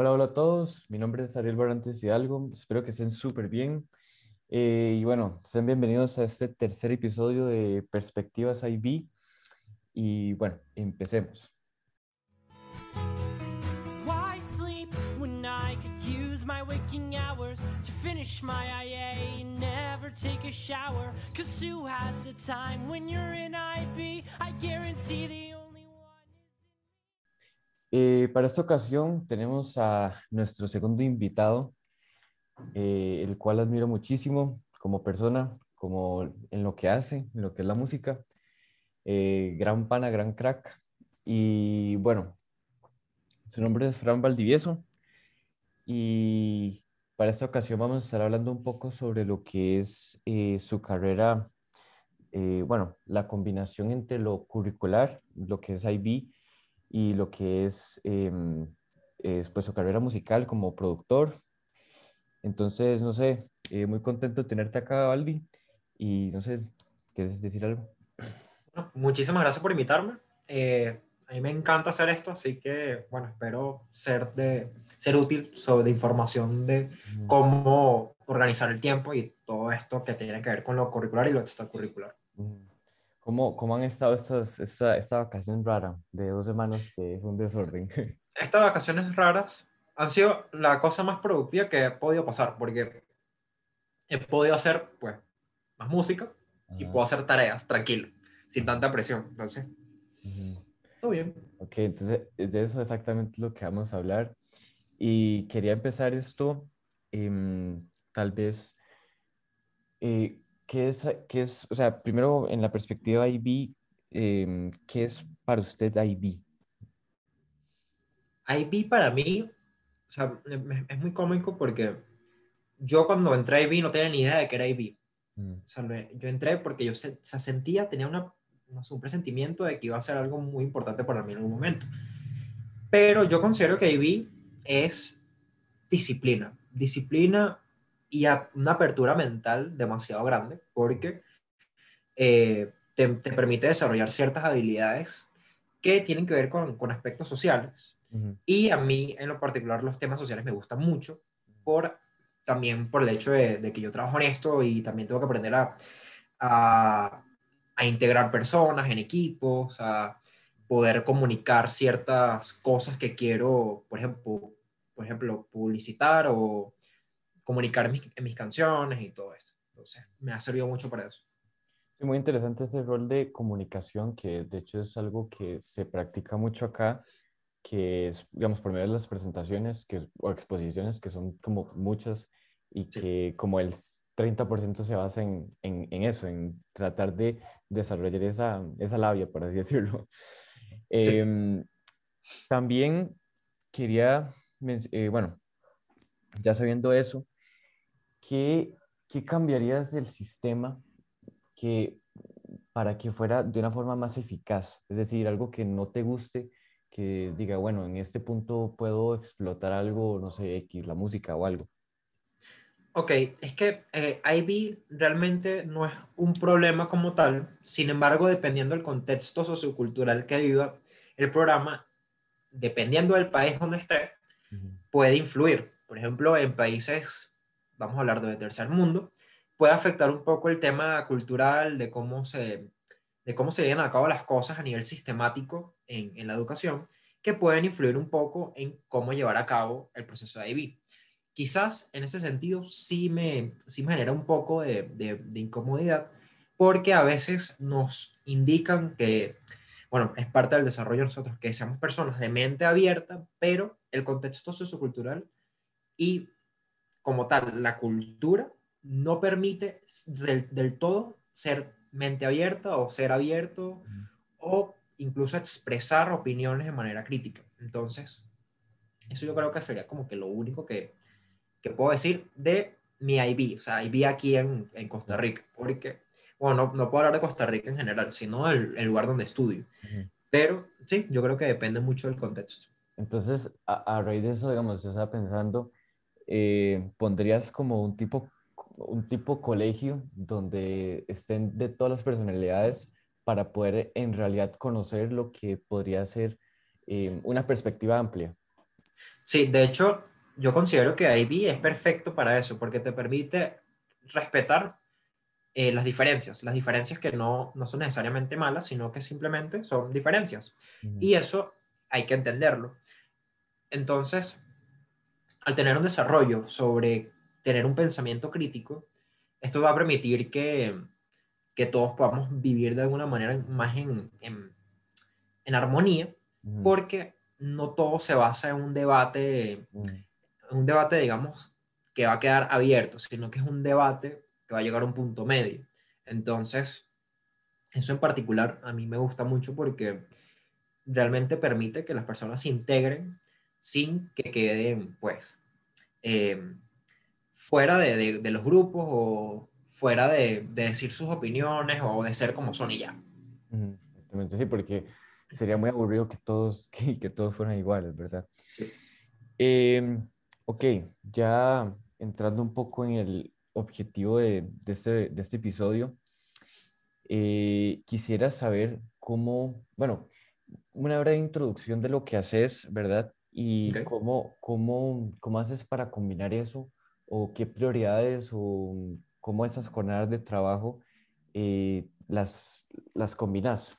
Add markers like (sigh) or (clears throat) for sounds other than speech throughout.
Hola, hola a todos. Mi nombre es Ariel Barantes Hidalgo. Espero que estén súper bien. Eh, y bueno, sean bienvenidos a este tercer episodio de Perspectivas IB. Y bueno, empecemos. Why sleep when I could use my waking hours to finish my IA never take a shower? Has the time when you're in? I guarantee. Eh, para esta ocasión tenemos a nuestro segundo invitado, eh, el cual admiro muchísimo como persona, como en lo que hace, en lo que es la música. Eh, gran pana, gran crack. Y bueno, su nombre es Fran Valdivieso. Y para esta ocasión vamos a estar hablando un poco sobre lo que es eh, su carrera, bueno, la combinación entre lo curricular, lo que es IB, y lo que es, em, es, pues, su carrera musical como productor. Entonces, no sé, eh, muy contento de tenerte acá, Valdi. Y no sé, ¿quieres decir algo? Bueno, muchísimas gracias por invitarme. Eh, a mí me encanta hacer esto, así que, bueno, espero ser, de, ser útil sobre información de cómo organizar el tiempo y todo esto que tiene que ver con lo curricular y lo extracurricular. Ujú. ¿Cómo, cómo han estado estas, esta, esta vacación rara de dos semanas que fue un desorden? (laughs) Estas vacaciones raras han sido la cosa más productiva que he podido pasar, porque he podido hacer, pues, más música y Ajá. puedo hacer tareas tranquilo, sin tanta presión. Entonces, Ujú. todo bien. Ok, entonces es de eso exactamente lo que vamos a hablar. Y quería empezar esto, em, tal vez, eh, ¿qué es, qué es, o sea, primero en la perspectiva IB, em, ¿qué es para usted IB? IB para mí, o sea, es, muy cómico porque yo cuando entré a IB no tenía ni idea de que era IB. Mm, O sea, yo entré porque yo se, se sentía, tenía una, no sé, un presentimiento de que iba a ser algo muy importante para mí en algún momento. Pero yo considero que IB es disciplina, disciplina y a- una apertura mental demasiado grande porque eh, te, te permite desarrollar ciertas habilidades que tienen que ver con, con aspectos sociales. ujú, Y a mí, en lo particular, los temas sociales me gustan mucho, por, también por el hecho de, de que yo trabajo en esto y también tengo que aprender a, a, a integrar personas en equipos, a poder comunicar ciertas cosas que quiero, por ejemplo, por ejemplo publicitar o comunicar mis, mis canciones y todo esto. Entonces, me ha servido mucho para eso. Sí, muy interesante ese rol de comunicación, que de hecho es algo que se practica mucho acá, que es, digamos, por medio de las presentaciones que, o exposiciones, que son como muchas, y Sí. que como el 30% se basa en, en, en eso, en tratar de desarrollar esa, esa labia, por así (laughs) decirlo. Sí. Em, también quería, eh, bueno, ya sabiendo eso, ¿qué, qué cambiarías del sistema que para que fuera de una forma más eficaz? Es decir, algo que no te guste, que diga, bueno, en este punto puedo explotar algo, no sé, X, la música o algo. Ok, es que eh, IB realmente no es un problema como tal, sin embargo, dependiendo del contexto sociocultural que viva el programa, dependiendo del país donde esté, Ujú, puede influir. Por ejemplo, en países, vamos a hablar de tercer mundo, puede afectar un poco el tema cultural de cómo se, de cómo se llevan a cabo las cosas a nivel sistemático en, en la educación, que pueden influir un poco en cómo llevar a cabo el proceso de IB. Quizás en ese sentido sí me, sí me genera un poco de, de, de incomodidad, porque a veces nos indican que, bueno, es parte del desarrollo de nosotros, que seamos personas de mente abierta, pero el contexto sociocultural y como tal, la cultura no permite del, del todo ser mente abierta o ser abierto o incluso expresar opiniones de manera crítica. Entonces, eso yo creo que sería como que lo único que, que puedo decir de mi IB, o sea, IB aquí en, en Costa Rica, porque, bueno, no, no puedo hablar de Costa Rica en general, sino el, el lugar donde estudio. Pero sí, yo creo que depende mucho del contexto. Entonces, a, a raíz de eso, digamos, yo estaba pensando, eh, pondrías como un tipo, un tipo colegio donde estén de todas las personalidades para poder en realidad conocer lo que podría ser eh, una perspectiva amplia. Sí, de hecho, yo considero que IB es perfecto para eso, porque te permite respetar eh, las diferencias, las diferencias que no, no son necesariamente malas, sino que simplemente son diferencias. Y eso hay que entenderlo. Entonces, al tener un desarrollo sobre tener un pensamiento crítico, esto va a permitir que, que todos podamos vivir de alguna manera más en, en, en armonía, porque no todo se basa en un debate, un debate, digamos, que va a quedar abierto, sino que es un debate que va a llegar a un punto medio. Entonces, eso en particular a mí me gusta mucho porque realmente permite que las personas se integren sin que queden, pues, eh, fuera de, de, los grupos o fuera de, de, decir sus opiniones o de ser como son y ya. Exactamente, sí, porque sería muy aburrido que todos, (laughs) que, que todos fueran iguales, ¿verdad? Em, ok, ya entrando un poco en el objetivo de, de este, de este episodio, eh, quisiera saber cómo, bueno, una breve introducción de lo que haces, ¿verdad? Y cómo, cómo, cómo haces para combinar eso, o qué prioridades, o cómo esas jornadas de trabajo eh, las, las combinas.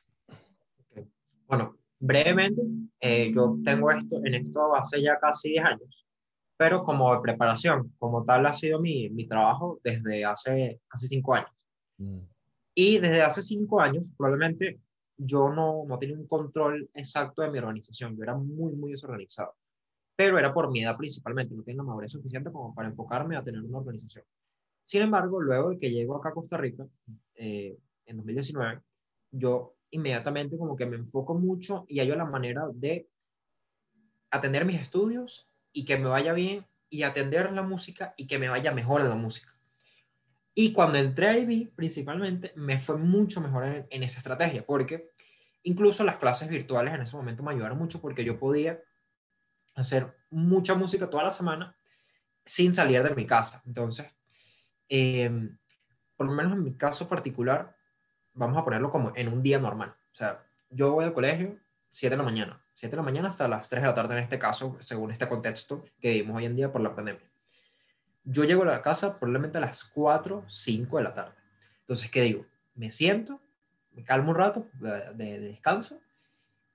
Bueno, brevemente, eh, yo tengo esto en esto hace ya casi 10 años, pero como preparación, como tal ha sido mi, mi trabajo desde hace casi 5 años. Mm. Y desde hace 5 años, probablemente yo no, no tenía un control exacto de mi organización, yo era muy, muy desorganizado, pero era por mi edad principalmente, no tenía la madurez suficiente como para enfocarme a tener una organización. Sin embargo, luego de que llego acá a Costa Rica, eh, en 2019, yo inmediatamente como que me enfoco mucho y hallo la manera de atender mis estudios y que me vaya bien y atender la música y que me vaya mejor en la música. Y cuando entré a IB, principalmente, me fue mucho mejor en, esa estrategia, porque incluso las clases virtuales en ese momento me ayudaron mucho porque yo podía hacer mucha música toda la semana sin salir de mi casa. Entonces, em, por lo menos en mi caso particular, vamos a ponerlo como en un día normal. O sea, yo voy al colegio 7 de la mañana, 7 de la mañana hasta las 3 de la tarde en este caso, según este contexto que vivimos hoy en día por la pandemia yo llego a la casa probablemente a las 4, 5 de la tarde. Entonces, ¿qué digo? Me siento, me calmo un rato de, descanso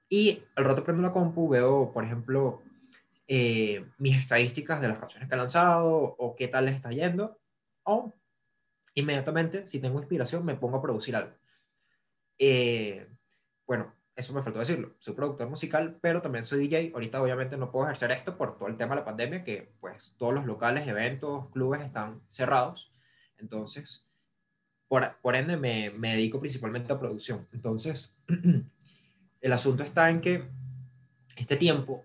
y al rato prendo la compu, veo, por ejemplo, eh, mis estadísticas de las canciones que he lanzado o qué tal les está yendo. O inmediatamente, si tengo inspiración, me pongo a producir algo. Eh, bueno, eso me faltó decirlo, soy productor musical, pero también soy DJ. Ahorita obviamente no puedo ejercer esto por todo el tema de la pandemia, que pues todos los locales, eventos, clubes están cerrados. Entonces, por, por ende me, me dedico principalmente a producción. Entonces, (clears throat) el asunto está en que este tiempo,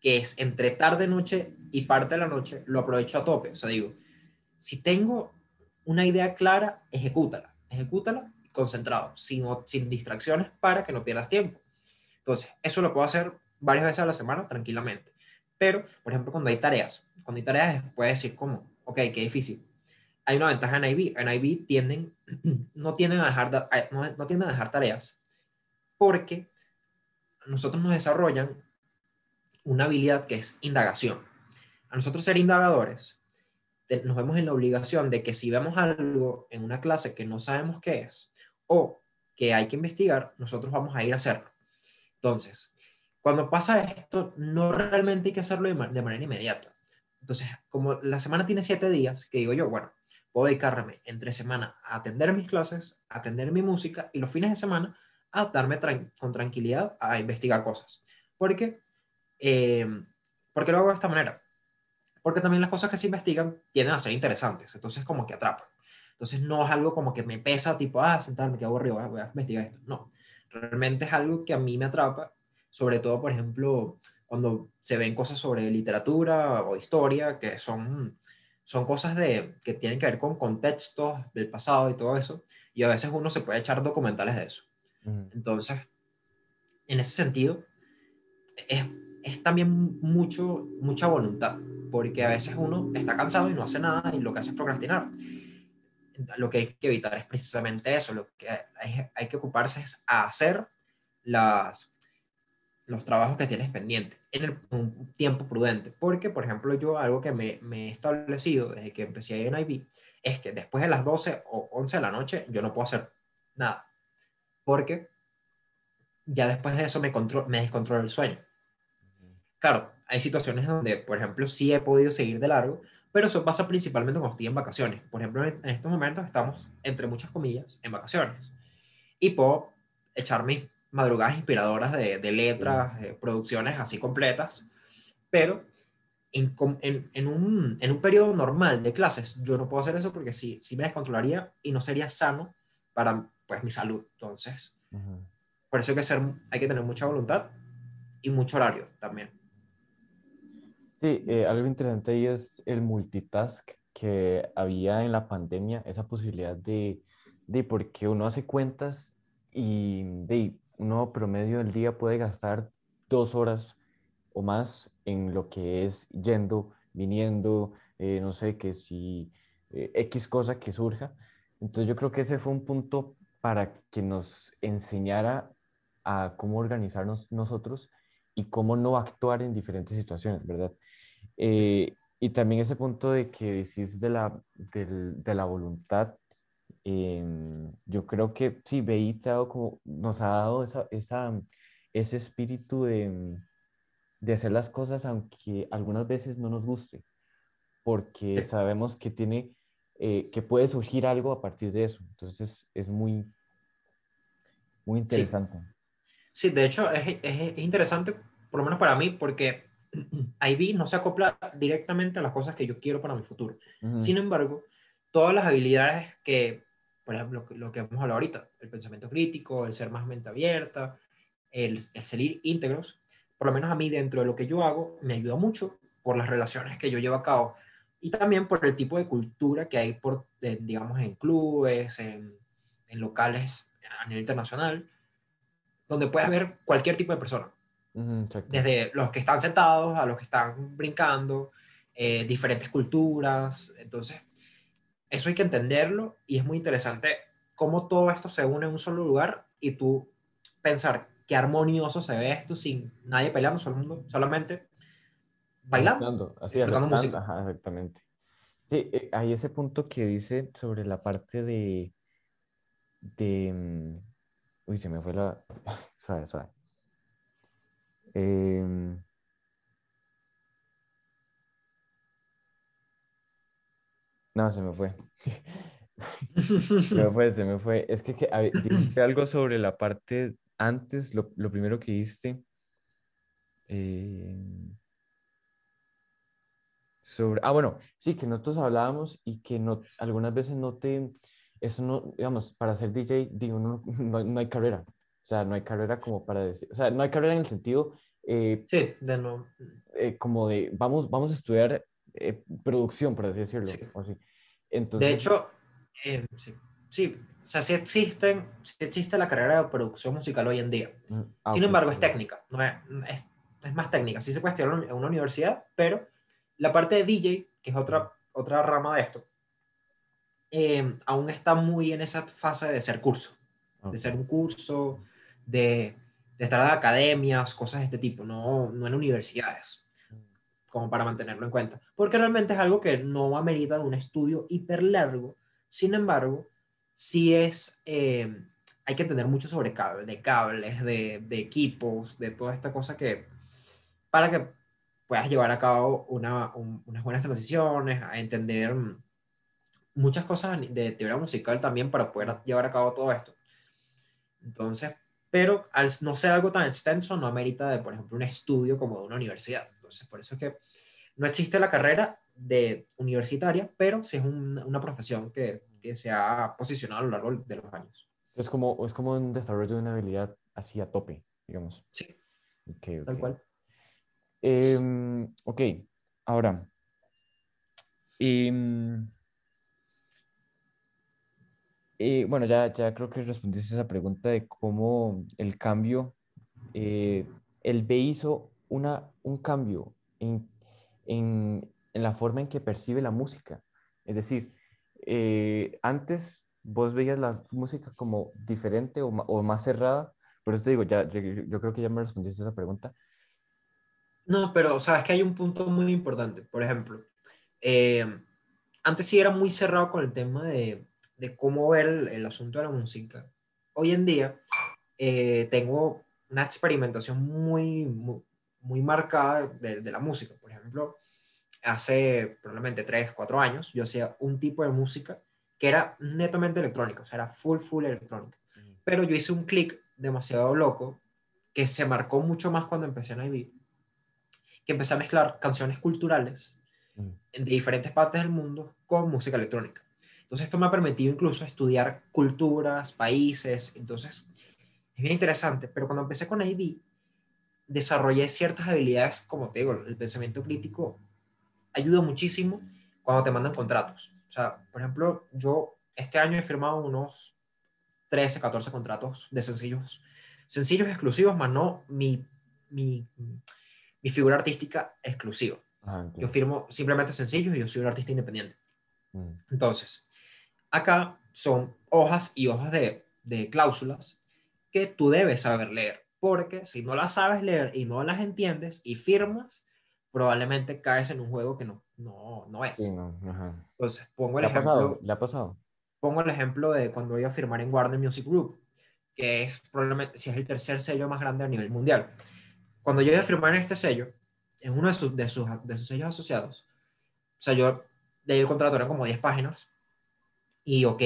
que es entre tarde, noche y parte de la noche, lo aprovecho a tope. O sea, digo, si tengo una idea clara, ejecútala, ejecútala concentrado, sin, sin distracciones para que no pierdas tiempo. Entonces, eso lo puedo hacer varias veces a la semana tranquilamente. Pero, por ejemplo, cuando hay tareas, cuando hay tareas, puedes decir como, ok, qué difícil. Hay una ventaja en IB. En IB tienden, (clears throat) no, tienden a dejar, no, no tienden a dejar tareas porque nosotros nos desarrollan una habilidad que es indagación. A nosotros ser indagadores, nos vemos en la obligación de que si vemos algo en una clase que no sabemos qué es, o que hay que investigar, nosotros vamos a ir a hacerlo. Entonces, cuando pasa esto, no realmente hay que hacerlo de, manera inmediata. Entonces, como la semana tiene siete días, que digo yo, bueno, puedo dedicarme entre semana a atender mis clases, a atender mi música y los fines de semana a darme con tranquilidad a investigar cosas. Porque, eh, porque lo hago de esta manera. Porque también las cosas que se investigan tienden a ser interesantes, entonces como que atrapan. Entonces no es algo como que me pesa, tipo, ah, sentarme, que aburrido, voy a investigar esto. No, realmente es algo que a mí me atrapa, sobre todo, por ejemplo, cuando se ven cosas sobre literatura o historia, que son, son cosas de, que tienen que ver con contextos del pasado y todo eso, y a veces uno se puede echar documentales de eso. Entonces, en ese sentido, es, es también mucho, mucha voluntad, porque a veces uno está cansado y no hace nada y lo que hace es procrastinar lo que hay que evitar es precisamente eso, lo que hay, que ocuparse es a hacer las, los trabajos que tienes pendientes en, un tiempo prudente. Porque, por ejemplo, yo algo que me, me, he establecido desde que empecé en IB es que después de las 12 o 11 de la noche yo no puedo hacer nada. Porque ya después de eso me, control, me descontrola el sueño. Claro, hay situaciones donde, por ejemplo, sí he podido seguir de largo, pero eso pasa principalmente cuando estoy en vacaciones. Por ejemplo, en estos momentos estamos, entre muchas comillas, en vacaciones. Y puedo echar mis madrugadas inspiradoras de, de letras, producciones así completas, pero en, en, en, un, en, un, periodo normal de clases yo no puedo hacer eso porque sí, sí me descontrolaría y no sería sano para pues, mi salud. Entonces, uh -huh. por eso hay que, ser, hay que tener mucha voluntad y mucho horario también. Sí, eh, algo interesante ahí es el multitask que había en la pandemia, esa posibilidad de, de porque uno hace cuentas y de uno promedio del día puede gastar dos horas o más en lo que es yendo, viniendo, eh, no sé, que si eh, X cosa que surja. Entonces yo creo que ese fue un punto para que nos enseñara a cómo organizarnos nosotros y cómo no actuar en diferentes situaciones, ¿verdad? Eh, y también ese punto de que decís de la, de, de la voluntad, eh, yo creo que sí, BI te ha dado como, nos ha dado esa, esa, ese espíritu de, de, hacer las cosas aunque algunas veces no nos guste, porque sabemos que tiene, eh, que puede surgir algo a partir de eso. Entonces es muy, muy interesante. Sí, sí de hecho es, es, es interesante, por lo menos para mí, porque (clears throat) IB no se acopla directamente a las cosas que yo quiero para mi futuro. Uh -huh. Sin embargo, todas las habilidades que, por ejemplo, lo que hemos hablado ahorita, el pensamiento crítico, el ser más mente abierta, el, el ser íntegros, por lo menos a mí dentro de lo que yo hago, me ayuda mucho por las relaciones que yo llevo a cabo y también por el tipo de cultura que hay, por, digamos, en clubes, en, en locales a nivel internacional, donde puedes ver cualquier tipo de persona. Desde los que están sentados a los que están brincando, eh, diferentes culturas. Entonces, eso hay que entenderlo y es muy interesante cómo todo esto se une en un solo lugar y tú pensar qué armonioso se ve esto sin nadie peleando, solo mundo, solamente bailando, Así, disfrutando música. Ajá, exactamente. Sí, eh, hay ese punto que dice sobre la parte de, de... Uy, se me fue la... (laughs) suave, suave. Eh, no, se me fue. (laughs) se me fue, se me fue. Es que, que dijiste algo sobre la parte antes, lo, lo primero que diste. Eh, sobre, ah, bueno, sí, que nosotros hablábamos y que no, algunas veces no te, eso no, digamos, para ser DJ, digo, no, (laughs) no, no hay carrera. O sea, no hay carrera como para decir, o sea, no hay carrera en el sentido... Eh, sí, de no. Eh, como de, vamos, vamos a estudiar eh, producción, por así decirlo. Sí. O así. Entonces, de hecho, eh, sí, sí, o sea, sí, existen, sí existe la carrera de producción musical hoy en día. Ah, Sin okay. embargo, es técnica, no es, es, es, más técnica. Sí se puede estudiar en una universidad, pero la parte de DJ, que es otra, otra rama de esto, eh, aún está muy en esa fase de ser curso, okay. de ser un curso, de, de, estar en academias, cosas de este tipo, no, no en universidades, como para mantenerlo en cuenta. Porque realmente es algo que no amerita de un estudio hiper largo, sin embargo, sí es, eh, hay que entender mucho sobre cable, de cables, de, de, equipos, de toda esta cosa que, para que puedas llevar a cabo una, un, unas buenas transiciones, a entender muchas cosas de teoría musical también para poder llevar a cabo todo esto. Entonces, pero al no ser algo tan extenso, no amerita de, por ejemplo, un estudio como de una universidad. Entonces, por eso es que no existe la carrera de universitaria, pero sí es un, una profesión que, que, se ha posicionado a lo largo de los años. Es como, es como un desarrollo de una habilidad así a tope, digamos. Sí. Okay, okay. Tal cual. Eh, ok, ahora. Eh, eh, bueno, ya, ya creo que respondiste esa pregunta de cómo el cambio, eh, el B hizo una, un cambio en, en, en, la forma en que percibe la música. Es decir, eh, antes vos veías la música como diferente o, o, más cerrada Por eso te digo, ya, yo, yo creo que ya me respondiste esa pregunta. No, pero sabes que hay un punto muy importante. Por ejemplo, eh, antes sí era muy cerrado con el tema de, de cómo ver el, el, asunto de la música. Hoy en día eh, tengo una experimentación muy, muy, muy marcada de, de, la música. Por ejemplo, hace probablemente 3, 4 años yo hacía un tipo de música que era netamente electrónica, o sea, era full, full electrónica. Pero yo hice un clic demasiado loco que se marcó mucho más cuando empecé en IB, que empecé a mezclar canciones culturales mm. de diferentes partes del mundo con música electrónica. Entonces esto me ha permitido incluso estudiar culturas, países, entonces es bien interesante, pero cuando empecé con IB, desarrollé ciertas habilidades, como te digo, el pensamiento crítico ayuda muchísimo cuando te mandan contratos. O sea, por ejemplo, yo este año he firmado unos 13, 14 contratos de sencillos, sencillos exclusivos, más no mi, mi, mi figura artística exclusiva. Ah, yo firmo simplemente sencillos y yo soy un artista independiente. Mm. Entonces, acá son hojas y hojas de, de cláusulas que tú debes saber leer, porque si no las sabes leer y no las entiendes y firmas, probablemente caes en un juego que no, no, no es. Entonces, pongo el ejemplo. ¿Le ha pasado? Pongo el ejemplo de cuando voy a firmar en Warner Music Group, que es probablemente, si es el tercer sello más grande a nivel mundial. Cuando yo iba a firmar en este sello, en uno de sus, de sus, de sus sellos asociados, o sea, yo leí el contrato, eran como 10 páginas, y ok,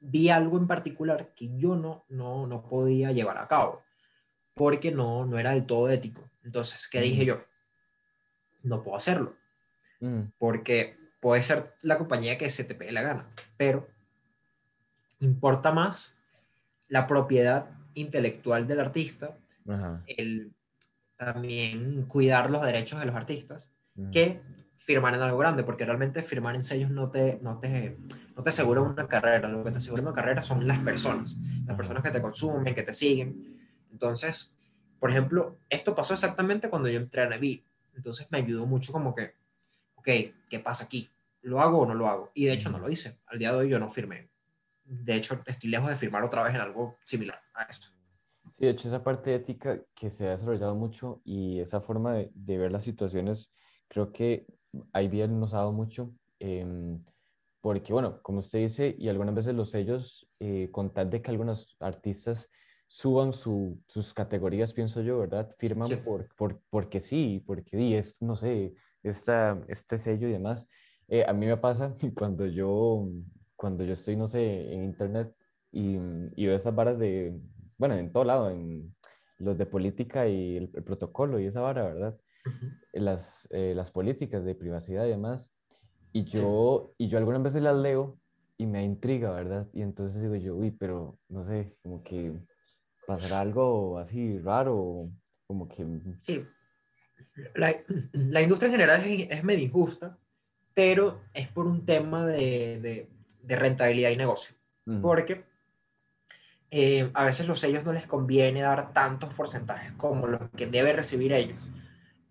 vi algo en particular que yo no, no, no podía llevar a cabo, porque no, no era del todo ético. Entonces, ¿qué dije yo? No puedo hacerlo, mm. porque puede ser la compañía que se te pegue la gana, pero importa más la propiedad intelectual del artista, el también cuidar los derechos de los artistas, que firmar en algo grande, porque realmente firmar en sellos no te, no te, no te asegura una carrera, lo que te asegura una carrera son las personas, las personas que te consumen, que te siguen. Entonces, por ejemplo, esto pasó exactamente cuando yo entré a Navi, entonces me ayudó mucho como que, ok, ¿qué pasa aquí? ¿Lo hago o no lo hago? Y de hecho no lo hice, al día de hoy yo no firmé. De hecho, estoy lejos de firmar otra vez en algo similar a esto. Sí, de hecho, esa parte ética que se ha desarrollado mucho y esa forma de, de ver las situaciones, creo que ahí bien nos ha dado mucho. Em, porque, bueno, como usted dice, y algunas veces los sellos, eh, con tal de que algunos artistas suban su, sus categorías, pienso yo, ¿verdad? Firman Por, por, porque sí, porque sí, es, no sé, esta, este sello y demás. Eh, a mí me pasa (laughs) cuando yo, cuando yo estoy, no sé, en internet y, y veo esas varas de, bueno, en todo lado, en los de política y el, protocolo y esa vara, ¿verdad? Las, eh, las políticas de privacidad y demás. Y yo, y yo algunas veces las leo y me intriga, ¿verdad? Y entonces digo yo, uy, pero no sé, como que pasará algo así raro, como que... Sí. La, (clears throat) la industria en general es, es, medio injusta, pero es por un tema de, de, de rentabilidad y negocio. Porque eh, a veces los sellos no les conviene dar tantos porcentajes como los que debe recibir ellos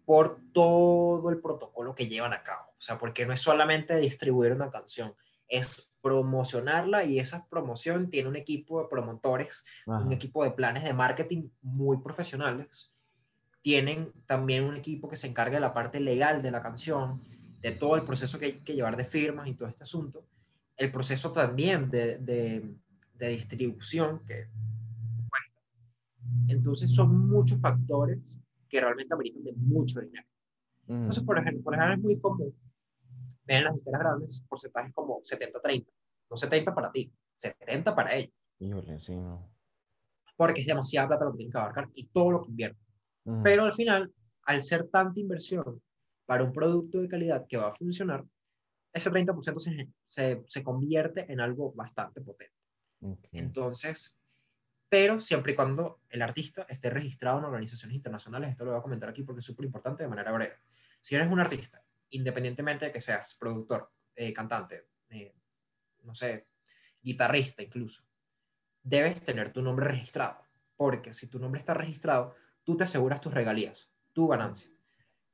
por todo el protocolo que llevan a cabo. O sea, porque no es solamente distribuir una canción, es promocionarla y esa promoción tiene un equipo de promotores, un equipo de planes de marketing muy profesionales. Tienen también un equipo que se encarga de la parte legal de la canción, de todo el proceso que hay que llevar de firmas y todo este asunto. El proceso también de, de de distribución que cuesta. Entonces son muchos factores que realmente ameritan de mucho dinero. Entonces, por ejemplo, por ejemplo, es muy común ver en las disqueras grandes porcentajes como 70-30. No 70 para ti, 70 para ellos. Híjole, sí, no. Porque es demasiada plata lo que tienen que abarcar y todo lo que invierten. Pero al final, al ser tanta inversión para un producto de calidad que va a funcionar, ese 30% se, se, se convierte en algo bastante potente. Entonces, pero siempre y cuando el artista esté registrado en organizaciones internacionales, esto lo voy a comentar aquí porque es súper importante de manera breve. Si eres un artista, independientemente de que seas productor, eh, cantante, eh, no sé, guitarrista incluso, debes tener tu nombre registrado, porque si tu nombre está registrado, tú te aseguras tus regalías, tu ganancia.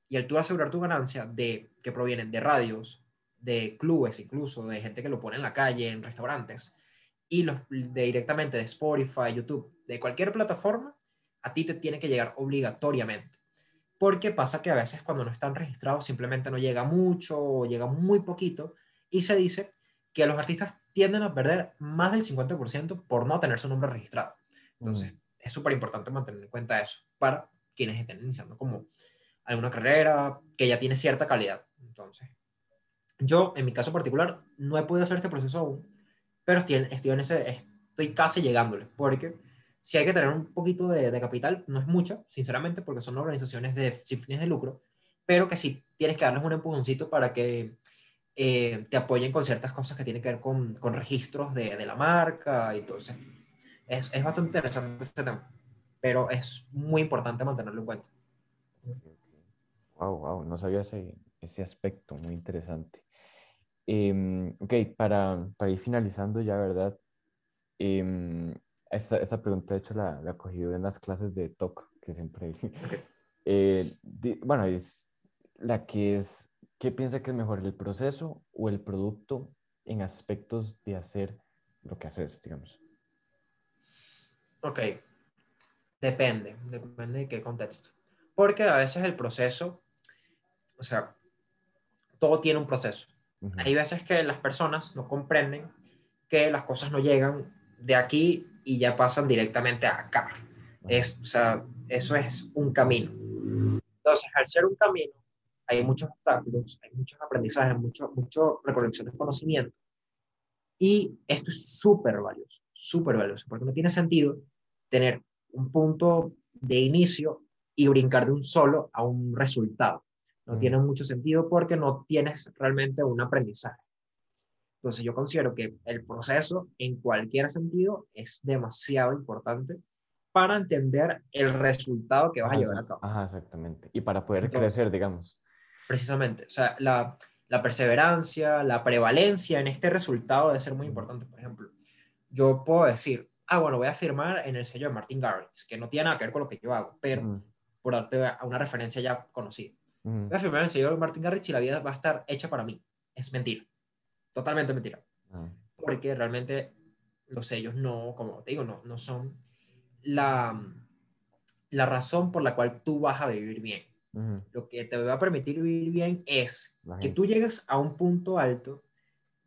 Y al tú asegurar tu ganancia de que provienen de radios, de clubes incluso, de gente que lo pone en la calle, en restaurantes, y los de directamente de Spotify, YouTube, de cualquier plataforma, a ti te tiene que llegar obligatoriamente. Porque pasa que a veces cuando no están registrados simplemente no llega mucho o llega muy poquito y se dice que los artistas tienden a perder más del 50% por no tener su nombre registrado. Entonces, Mm. es súper importante mantener en cuenta eso para quienes estén iniciando como alguna carrera que ya tiene cierta calidad. Entonces, yo, en mi caso particular, no he podido hacer este proceso aún, pero estoy, estoy, en ese, estoy casi llegándole, porque si hay que tener un poquito de, de capital, no es mucho, sinceramente, porque son organizaciones de, sin fines de lucro, pero que sí tienes que darles un empujoncito para que eh, te apoyen con ciertas cosas que tienen que ver con, con registros de, de la marca y. Es, es bastante interesante este tema, pero es muy importante mantenerlo en cuenta. Wow, wow, no sabía ese, ese aspecto, muy interesante. Em, ok, para, para ir finalizando ya, ¿verdad? Em, esa, esa pregunta, de hecho, la, la cogido en las clases de TOC, que siempre... (laughs) Eh, di- bueno, es la que es, ¿qué piensa que es mejor, el proceso o el producto en aspectos de hacer lo que haces, digamos? Ok, depende, depende de qué contexto. Porque a veces el proceso, o sea, todo tiene un proceso. Hay veces que las personas no comprenden que las cosas no llegan de aquí y ya pasan directamente a acá. Es, o sea, eso es un camino. Entonces, al ser un camino, hay muchos obstáculos, hay muchos aprendizajes, mucho, mucho recolección de conocimiento. Y esto es súper valioso, súper valioso, porque no tiene sentido tener un punto de inicio y brincar de un solo a un resultado. No Ujú. tiene mucho sentido porque no tienes realmente un aprendizaje. Entonces yo considero que el proceso en cualquier sentido es demasiado importante para entender el resultado que vas a llevar a cabo. Ajá, exactamente. Y para poder Entonces- crecer, digamos. Precisamente, o sea, la, la perseverancia, la prevalencia en este resultado debe ser muy Ujú. importante. Por ejemplo, yo puedo decir, ah, bueno, voy a firmar en el sello de Martin Garrix, que no tiene nada que ver con lo que yo hago, pero Ujú, por darte una referencia ya conocida. Ujú, Voy a firmar en el sello de Martin Garrix y la vida va a estar hecha para mí. Es mentira. Totalmente mentira. ajá, porque realmente los sellos no, como te digo, no, no son la, la razón por la cual tú vas a vivir bien. ujú, Lo que te va a permitir vivir bien es La que tú llegues a un punto alto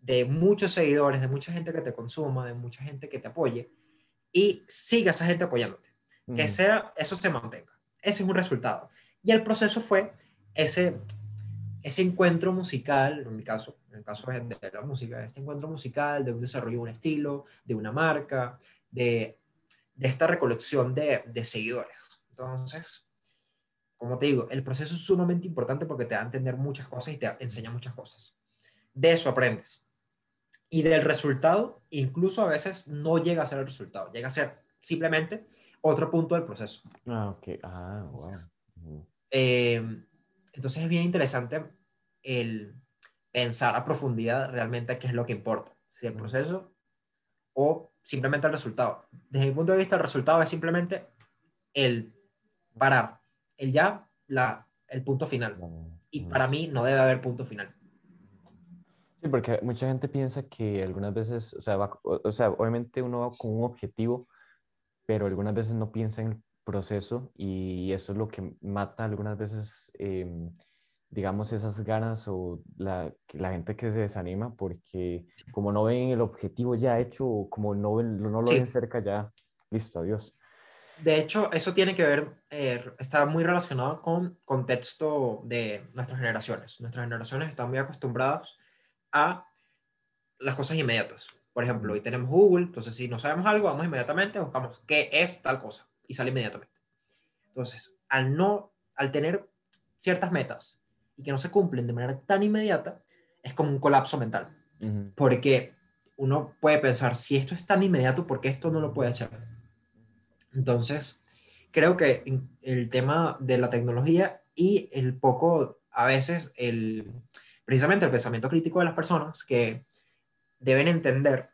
de muchos seguidores, de mucha gente que te consuma, de mucha gente que te apoye y siga esa gente apoyándote. Que sea, eso se mantenga. Ese es un resultado. Y el proceso fue ese, ese encuentro musical, en mi caso, en el caso de, la música, este encuentro musical de un desarrollo de un estilo, de una marca, de, de esta recolección de, de seguidores. Entonces, como te digo, el proceso es sumamente importante porque te da a entender muchas cosas y te enseña muchas cosas. De eso aprendes. Y del resultado, incluso a veces no llega a ser el resultado, llega a ser simplemente otro punto del proceso. Ah, ok. Ah, wow. Entonces, Eh, entonces es bien interesante el pensar a profundidad realmente qué es lo que importa, si el proceso o simplemente el resultado. Desde mi punto de vista, el resultado es simplemente el parar, el ya, la, el punto final. Y para mí no debe haber punto final. Sí, porque mucha gente piensa que algunas veces, o sea, va- o, sea, obviamente uno va con un objetivo, pero algunas veces no piensa en el proceso y eso es lo que mata algunas veces, em, digamos, esas ganas o la, la gente que se desanima porque como no ven el objetivo ya hecho o como no, ven, no lo Sí. ven cerca ya, listo, adiós. De hecho, eso tiene que ver, eh, está muy relacionado con contexto de nuestras generaciones. Nuestras generaciones están muy acostumbradas a las cosas inmediatas. Por ejemplo, hoy tenemos Google, entonces si no sabemos algo, vamos inmediatamente, buscamos qué es tal cosa y sale inmediatamente. Entonces, al no, al tener ciertas metas y que no se cumplen de manera tan inmediata, es como un colapso mental. Porque uno puede pensar, si esto es tan inmediato, ¿por qué esto no lo puede hacer? Entonces, creo que el tema de la tecnología y el poco, a veces, el, precisamente el pensamiento crítico de las personas que deben entender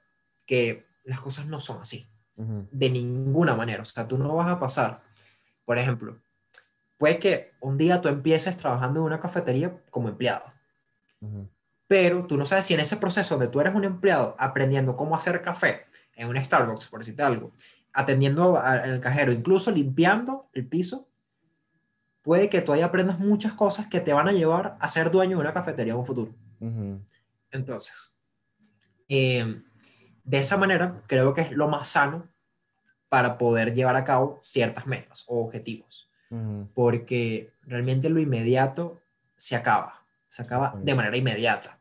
que las cosas no son así, de ninguna manera. O sea, tú no vas a pasar, por ejemplo, puede que un día tú empieces trabajando en una cafetería como empleado, pero tú no sabes si en ese proceso donde tú eres un empleado aprendiendo cómo hacer café en un Starbucks, por decirte algo, atendiendo al cajero, incluso limpiando el piso, puede que tú ahí aprendas muchas cosas que te van a llevar a ser dueño de una cafetería en un futuro. Entonces, eh, de esa manera, creo que es lo más sano para poder llevar a cabo ciertas metas o objetivos. Porque realmente lo inmediato se acaba, se acaba de manera inmediata.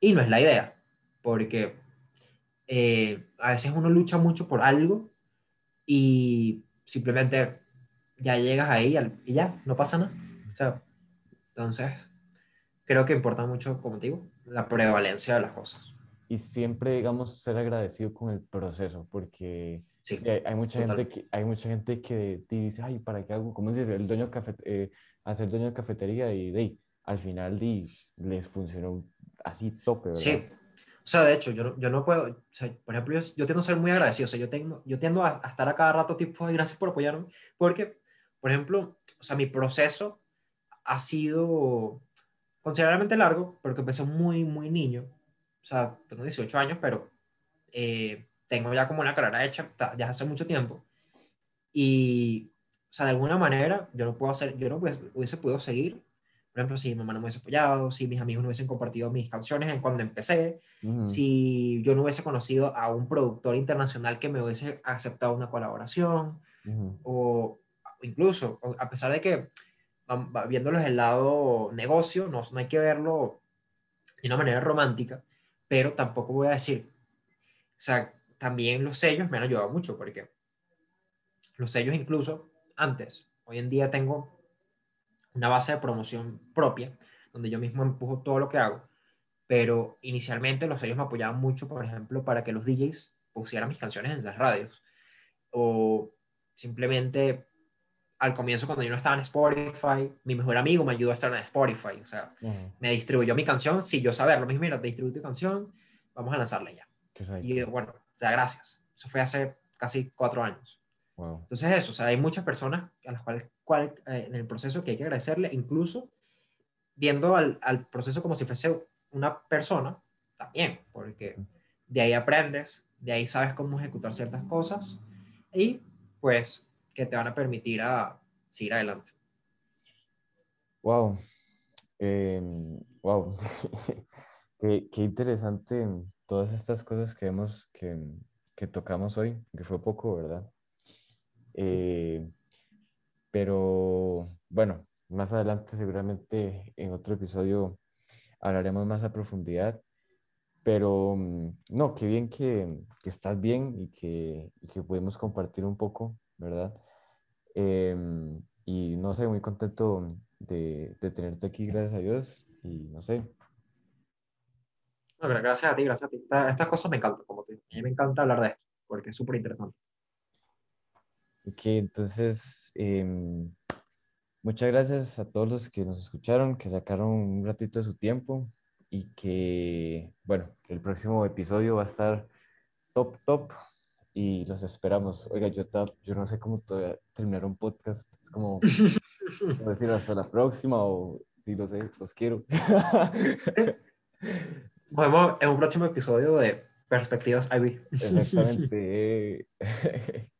y no es la idea, porque eh, a veces uno lucha mucho por algo y simplemente ya llegas ahí y ya, no pasa nada. O sea, entonces, creo que importa mucho, como te digo, la prevalencia de las cosas. Y siempre, digamos, ser agradecido con el proceso, porque hay, mucha gente que, hay mucha gente que dice, ay, ¿para qué hago? ¿Cómo se dice? El dueño café, eh, hacer dueño de cafetería y de, al final de, les funcionó así tope, ¿verdad? Sí. O sea, de hecho, yo, yo no puedo, o sea, por ejemplo, yo, yo, tiendo a ser muy agradecido, o sea, yo, tengo, yo tiendo a, estar a cada rato tipo, gracias por apoyarme, porque, por ejemplo, o sea, mi proceso ha sido considerablemente largo, porque empecé muy, muy niño, o sea, tengo 18 años, pero eh, tengo ya como una carrera hecha ya hace mucho tiempo. Y, o sea, de alguna manera, yo no puedo hacer, yo no hubiese podido seguir. Por ejemplo, si mi mamá no me hubiese apoyado, si mis amigos no hubiesen compartido mis canciones en cuando empecé, si yo no hubiese conocido a un productor internacional que me hubiese aceptado una colaboración, o incluso, a pesar de que viéndolo desde el lado negocio, no, no hay que verlo de una manera romántica, pero tampoco voy a decir, o sea, también los sellos me han ayudado mucho, porque los sellos incluso antes, hoy en día tengo una base de promoción propia, donde yo mismo empujo todo lo que hago, pero inicialmente los sellos me apoyaban mucho, por ejemplo, para que los DJs pusieran mis canciones en las radios, o simplemente al comienzo cuando yo no estaba en Spotify, mi mejor amigo me ayudó a estar en Spotify, o sea, me distribuyó mi canción sin yo saberlo, me dijo, mira, te distribuyo tu canción, vamos a lanzarla ya. Y bueno, o sea, gracias. Eso fue hace casi cuatro años. Entonces eso, o sea, hay muchas personas a las cuales cual, eh, en el proceso que hay que agradecerle, incluso viendo al, al, proceso como si fuese una persona, también, porque de ahí aprendes, de ahí sabes cómo ejecutar ciertas cosas y pues que te van a permitir a seguir adelante. Wow. wow. (laughs) qué, qué, interesante todas estas cosas que vemos que, que, tocamos hoy, que fue poco, ¿verdad? Eh, pero bueno, más adelante seguramente en otro episodio hablaremos más a profundidad. Pero mm, no, qué bien que, que estás bien y que, y que pudimos compartir un poco ¿verdad? Em, y no sé, muy contento de, de, tenerte aquí, gracias a Dios, y no sé. No, gracias a ti, gracias a ti. Estas cosas me encantan, como te A mí me encanta hablar de esto, porque es súper interesante. Ok, entonces, em, muchas gracias a todos los que nos escucharon, que sacaron un ratito de su tiempo y que, bueno, el próximo episodio va a estar top, top y los esperamos. Oiga, yo, yo no sé cómo terminar un podcast. Es (laughs) como, decir hasta la próxima o lo sé, los quiero. (laughs) Nos vemos en un próximo episodio de Perspectivas IB. Exactamente. (laughs)